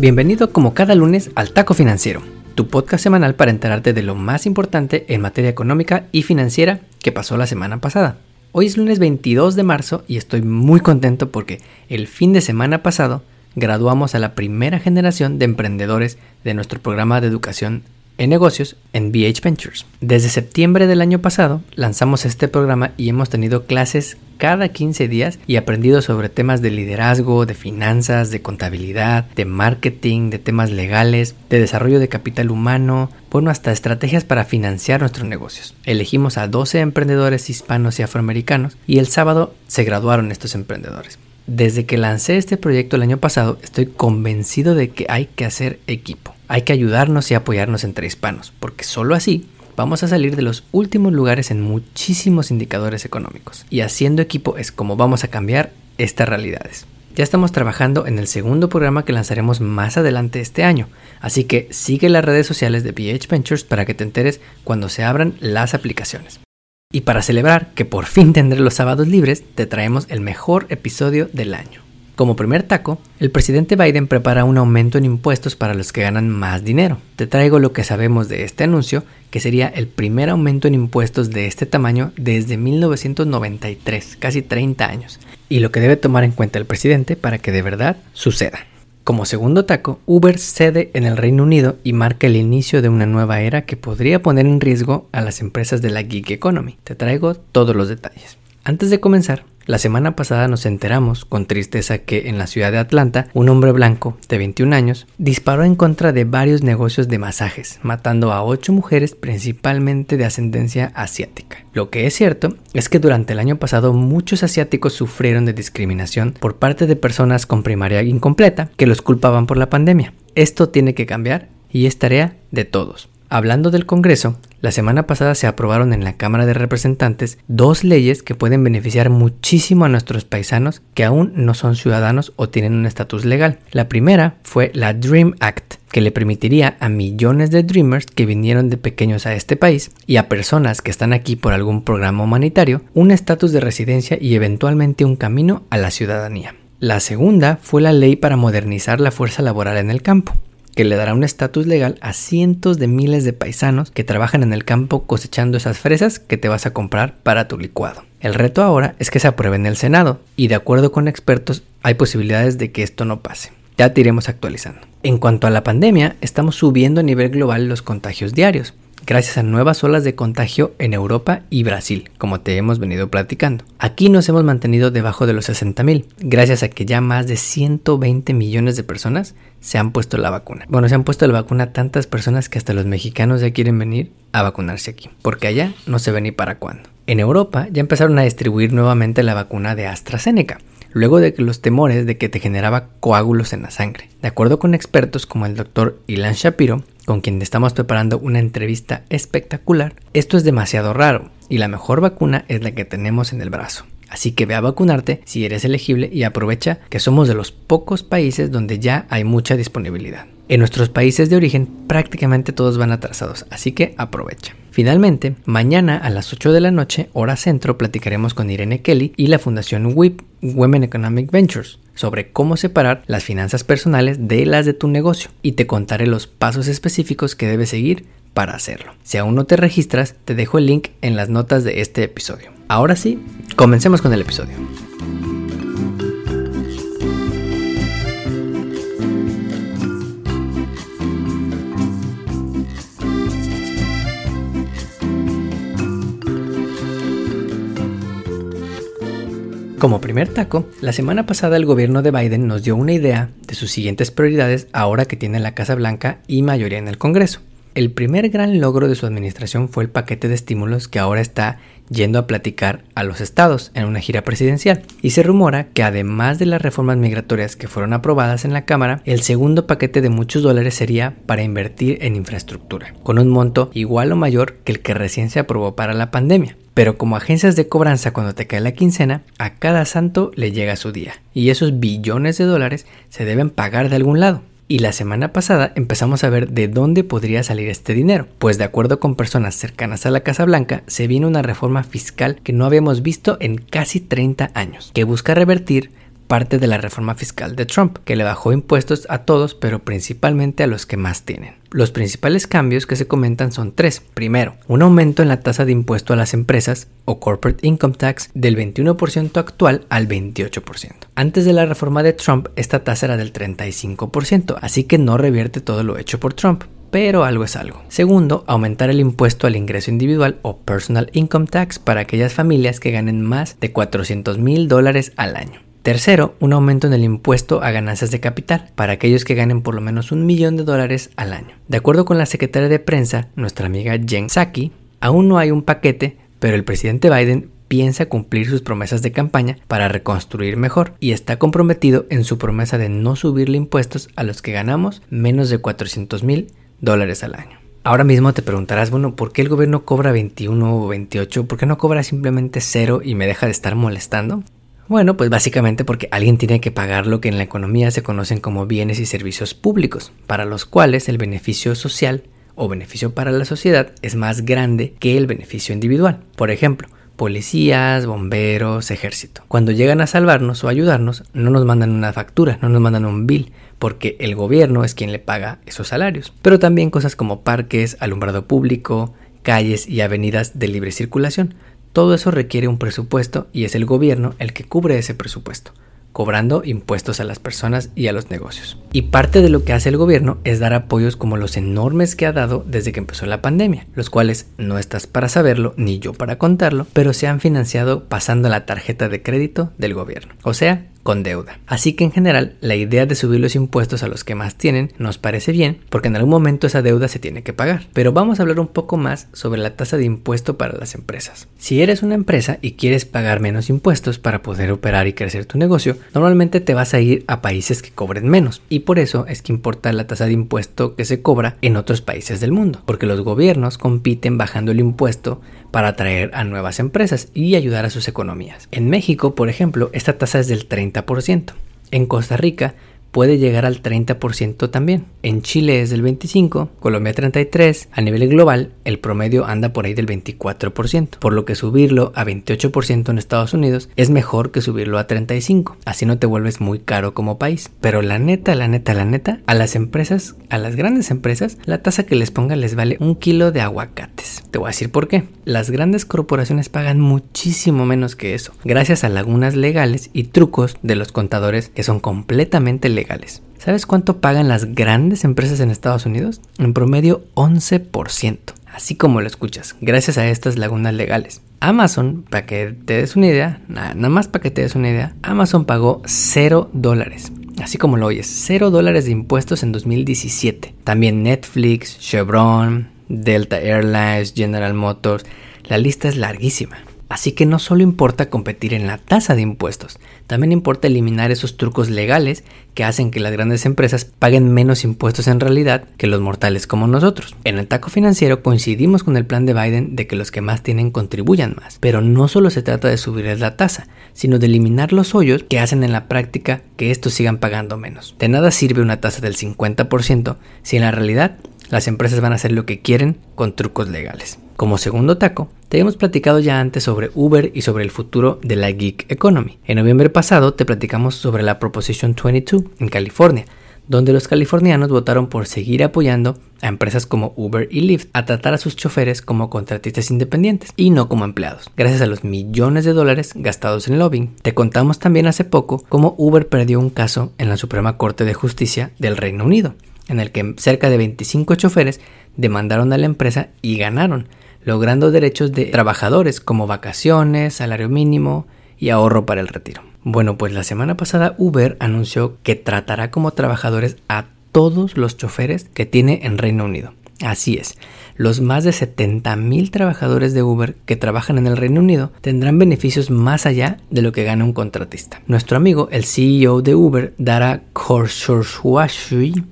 Bienvenido como cada lunes al Taco Financiero, tu podcast semanal para enterarte de lo más importante en materia económica y financiera que pasó la semana pasada. Hoy es lunes 22 de marzo y estoy muy contento porque el fin de semana pasado graduamos a la primera generación de emprendedores de nuestro programa de educación en negocios en BH Ventures. Desde septiembre del año pasado lanzamos este programa y hemos tenido clases cada 15 días y aprendido sobre temas de liderazgo, de finanzas, de contabilidad, de marketing, de temas legales, de desarrollo de capital humano, bueno, hasta estrategias para financiar nuestros negocios. Elegimos a 12 emprendedores hispanos y afroamericanos y el sábado se graduaron estos emprendedores. Desde que lancé este proyecto el año pasado, estoy convencido de que hay que hacer equipo. Hay que ayudarnos y apoyarnos entre hispanos, porque solo así vamos a salir de los últimos lugares en muchísimos indicadores económicos. Y haciendo equipo es como vamos a cambiar estas realidades. Ya estamos trabajando en el segundo programa que lanzaremos más adelante este año, así que sigue las redes sociales de BH Ventures para que te enteres cuando se abran las aplicaciones. Y para celebrar que por fin tendré los sábados libres, te traemos el mejor episodio del año. Como primer taco, el presidente Biden prepara un aumento en impuestos para los que ganan más dinero. Te traigo lo que sabemos de este anuncio, que sería el primer aumento en impuestos de este tamaño desde 1993, casi 30 años, y lo que debe tomar en cuenta el presidente para que de verdad suceda. Como segundo taco, Uber cede en el Reino Unido y marca el inicio de una nueva era que podría poner en riesgo a las empresas de la gig economy. Te traigo todos los detalles. Antes de comenzar, la semana pasada nos enteramos con tristeza que en la ciudad de Atlanta un hombre blanco de 21 años disparó en contra de varios negocios de masajes, matando a 8 mujeres principalmente de ascendencia asiática. Lo que es cierto es que durante el año pasado muchos asiáticos sufrieron de discriminación por parte de personas con primaria incompleta que los culpaban por la pandemia. Esto tiene que cambiar y es tarea de todos. Hablando del Congreso, la semana pasada se aprobaron en la Cámara de Representantes dos leyes que pueden beneficiar muchísimo a nuestros paisanos que aún no son ciudadanos o tienen un estatus legal. La primera fue la Dream Act, que le permitiría a millones de Dreamers que vinieron de pequeños a este país y a personas que están aquí por algún programa humanitario un estatus de residencia y eventualmente un camino a la ciudadanía. La segunda fue la ley para modernizar la fuerza laboral en el campo que le dará un estatus legal a cientos de miles de paisanos que trabajan en el campo cosechando esas fresas que te vas a comprar para tu licuado. El reto ahora es que se apruebe en el Senado y de acuerdo con expertos hay posibilidades de que esto no pase. Ya te iremos actualizando. En cuanto a la pandemia, estamos subiendo a nivel global los contagios diarios gracias a nuevas olas de contagio en Europa y Brasil, como te hemos venido platicando. Aquí nos hemos mantenido debajo de los 60.000, gracias a que ya más de 120 millones de personas se han puesto la vacuna. Bueno, se han puesto la vacuna tantas personas que hasta los mexicanos ya quieren venir a vacunarse aquí, porque allá no se ve ni para cuándo. En Europa ya empezaron a distribuir nuevamente la vacuna de AstraZeneca, luego de que los temores de que te generaba coágulos en la sangre. De acuerdo con expertos como el doctor Ilan Shapiro, con quien estamos preparando una entrevista espectacular, esto es demasiado raro y la mejor vacuna es la que tenemos en el brazo. Así que ve a vacunarte si eres elegible y aprovecha que somos de los pocos países donde ya hay mucha disponibilidad. En nuestros países de origen prácticamente todos van atrasados, así que aprovecha. Finalmente, mañana a las 8 de la noche, hora centro, platicaremos con Irene Kelly y la Fundación WIP, Women Economic Ventures, sobre cómo separar las finanzas personales de las de tu negocio y te contaré los pasos específicos que debes seguir para hacerlo. Si aún no te registras, te dejo el link en las notas de este episodio. Ahora sí, comencemos con el episodio. Como primer taco, la semana pasada el gobierno de Biden nos dio una idea de sus siguientes prioridades ahora que tiene la Casa Blanca y mayoría en el Congreso. El primer gran logro de su administración fue el paquete de estímulos que ahora está yendo a platicar a los estados en una gira presidencial. Y se rumora que además de las reformas migratorias que fueron aprobadas en la Cámara, el segundo paquete de muchos dólares sería para invertir en infraestructura, con un monto igual o mayor que el que recién se aprobó para la pandemia. Pero como agencias de cobranza cuando te cae la quincena, a cada santo le llega su día. Y esos billones de dólares se deben pagar de algún lado. Y la semana pasada empezamos a ver de dónde podría salir este dinero, pues de acuerdo con personas cercanas a la Casa Blanca, se viene una reforma fiscal que no habíamos visto en casi 30 años, que busca revertir parte de la reforma fiscal de Trump, que le bajó impuestos a todos, pero principalmente a los que más tienen. Los principales cambios que se comentan son tres. Primero, un aumento en la tasa de impuesto a las empresas o corporate income tax del 21% actual al 28%. Antes de la reforma de Trump, esta tasa era del 35%, así que no revierte todo lo hecho por Trump pero algo es algo. Segundo, aumentar el impuesto al ingreso individual o personal income tax para aquellas familias que ganen más de 400 mil dólares al año. Tercero, un aumento en el impuesto a ganancias de capital para aquellos que ganen por lo menos un millón de dólares al año. De acuerdo con la secretaria de prensa, nuestra amiga Jen Psaki, aún no hay un paquete, pero el presidente Biden piensa cumplir sus promesas de campaña para reconstruir mejor y está comprometido en su promesa de no subirle impuestos a los que ganamos menos de 400 mil dólares al año. Ahora mismo te preguntarás, bueno, ¿por qué el gobierno cobra 21 o 28? ¿Por qué no cobra simplemente cero y me deja de estar molestando? Bueno, pues básicamente porque alguien tiene que pagar lo que en la economía se conocen como bienes y servicios públicos, para los cuales el beneficio social o beneficio para la sociedad es más grande que el beneficio individual. Por ejemplo, policías, bomberos, ejército. Cuando llegan a salvarnos o ayudarnos, no nos mandan una factura, no nos mandan un bill, porque el gobierno es quien le paga esos salarios. Pero también cosas como parques, alumbrado público, calles y avenidas de libre circulación. Todo eso requiere un presupuesto y es el gobierno el que cubre ese presupuesto cobrando impuestos a las personas y a los negocios. Y parte de lo que hace el gobierno es dar apoyos como los enormes que ha dado desde que empezó la pandemia, los cuales no estás para saberlo ni yo para contarlo, pero se han financiado pasando la tarjeta de crédito del gobierno. O sea, con deuda. Así que en general la idea de subir los impuestos a los que más tienen nos parece bien porque en algún momento esa deuda se tiene que pagar. Pero vamos a hablar un poco más sobre la tasa de impuesto para las empresas. Si eres una empresa y quieres pagar menos impuestos para poder operar y crecer tu negocio, normalmente te vas a ir a países que cobren menos y por eso es que importa la tasa de impuesto que se cobra en otros países del mundo, porque los gobiernos compiten bajando el impuesto para atraer a nuevas empresas y ayudar a sus economías. En México, por ejemplo, esta tasa es del 30%. En Costa Rica puede llegar al 30% también. En Chile es del 25%, Colombia 33%, a nivel global el promedio anda por ahí del 24%, por lo que subirlo a 28% en Estados Unidos es mejor que subirlo a 35%, así no te vuelves muy caro como país. Pero la neta, la neta, la neta, a las empresas, a las grandes empresas, la tasa que les ponga les vale un kilo de aguacates. Te voy a decir por qué. Las grandes corporaciones pagan muchísimo menos que eso, gracias a lagunas legales y trucos de los contadores que son completamente legales legales. ¿Sabes cuánto pagan las grandes empresas en Estados Unidos? En promedio 11%. Así como lo escuchas, gracias a estas lagunas legales. Amazon, para que te des una idea, nada, más para que te des una idea, Amazon pagó 0 dólares. Así como lo oyes, 0 dólares de impuestos en 2017. También Netflix, Chevron, Delta Airlines, General Motors. La lista es larguísima. Así que no solo importa competir en la tasa de impuestos, también importa eliminar esos trucos legales que hacen que las grandes empresas paguen menos impuestos en realidad que los mortales como nosotros. En el taco financiero coincidimos con el plan de Biden de que los que más tienen contribuyan más, pero no solo se trata de subirles la tasa, sino de eliminar los hoyos que hacen en la práctica que estos sigan pagando menos. De nada sirve una tasa del 50% si en la realidad las empresas van a hacer lo que quieren con trucos legales. Como segundo taco, te hemos platicado ya antes sobre Uber y sobre el futuro de la gig economy. En noviembre pasado te platicamos sobre la Proposition 22 en California, donde los californianos votaron por seguir apoyando a empresas como Uber y Lyft a tratar a sus choferes como contratistas independientes y no como empleados, gracias a los millones de dólares gastados en lobbying. Te contamos también hace poco cómo Uber perdió un caso en la Suprema Corte de Justicia del Reino Unido, en el que cerca de 25 choferes demandaron a la empresa y ganaron, logrando derechos de trabajadores como vacaciones, salario mínimo y ahorro para el retiro. Bueno, pues la semana pasada Uber anunció que tratará como trabajadores a todos los choferes que tiene en Reino Unido. Así es, los más de 70.000 trabajadores de Uber que trabajan en el Reino Unido tendrán beneficios más allá de lo que gana un contratista. Nuestro amigo, el CEO de Uber, Dara Khosrowshahi,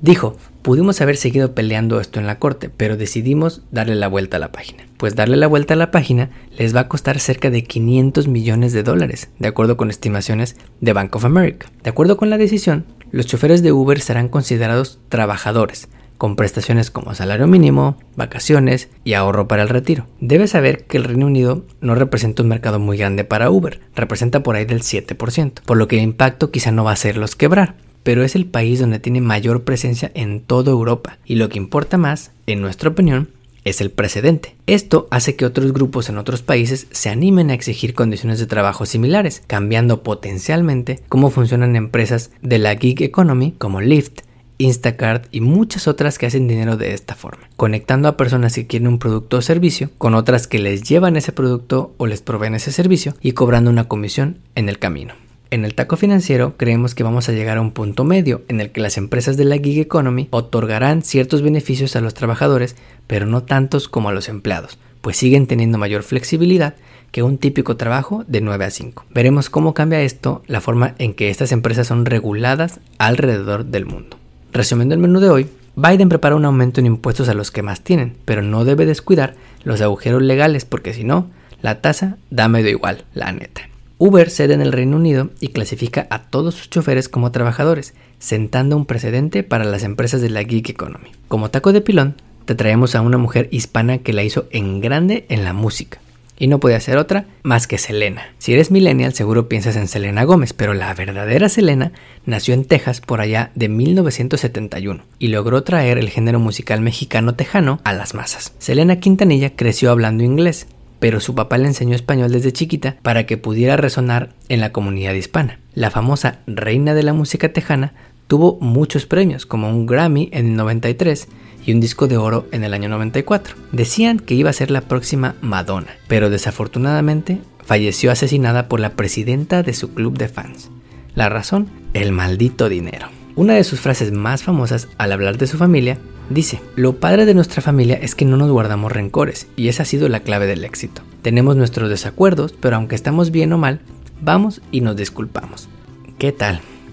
dijo, Pudimos haber seguido peleando esto en la corte, pero decidimos darle la vuelta a la página. Pues darle la vuelta a la página les va a costar cerca de 500 millones de dólares, de acuerdo con estimaciones de Bank of America. De acuerdo con la decisión, los choferes de Uber serán considerados trabajadores, con prestaciones como salario mínimo, vacaciones y ahorro para el retiro. Debes saber que el Reino Unido no representa un mercado muy grande para Uber, representa por ahí del 7%, por lo que el impacto quizá no va a ser los quebrar pero es el país donde tiene mayor presencia en toda Europa y lo que importa más, en nuestra opinión, es el precedente. Esto hace que otros grupos en otros países se animen a exigir condiciones de trabajo similares, cambiando potencialmente cómo funcionan empresas de la gig economy como Lyft, Instacart y muchas otras que hacen dinero de esta forma, conectando a personas que quieren un producto o servicio con otras que les llevan ese producto o les proveen ese servicio y cobrando una comisión en el camino. En el taco financiero creemos que vamos a llegar a un punto medio en el que las empresas de la gig economy otorgarán ciertos beneficios a los trabajadores, pero no tantos como a los empleados, pues siguen teniendo mayor flexibilidad que un típico trabajo de 9 a 5. Veremos cómo cambia esto la forma en que estas empresas son reguladas alrededor del mundo. Resumiendo el menú de hoy, Biden prepara un aumento en impuestos a los que más tienen, pero no debe descuidar los agujeros legales porque si no, la tasa da medio igual, la neta. Uber cede en el Reino Unido y clasifica a todos sus choferes como trabajadores, sentando un precedente para las empresas de la gig economy. Como taco de pilón, te traemos a una mujer hispana que la hizo en grande en la música. Y no puede ser otra más que Selena. Si eres millennial seguro piensas en Selena Gómez, pero la verdadera Selena nació en Texas por allá de 1971 y logró traer el género musical mexicano tejano a las masas. Selena Quintanilla creció hablando inglés pero su papá le enseñó español desde chiquita para que pudiera resonar en la comunidad hispana. La famosa reina de la música tejana tuvo muchos premios, como un Grammy en el 93 y un disco de oro en el año 94. Decían que iba a ser la próxima Madonna, pero desafortunadamente falleció asesinada por la presidenta de su club de fans. La razón, el maldito dinero. Una de sus frases más famosas al hablar de su familia Dice, lo padre de nuestra familia es que no nos guardamos rencores y esa ha sido la clave del éxito. Tenemos nuestros desacuerdos, pero aunque estamos bien o mal, vamos y nos disculpamos. ¿Qué tal?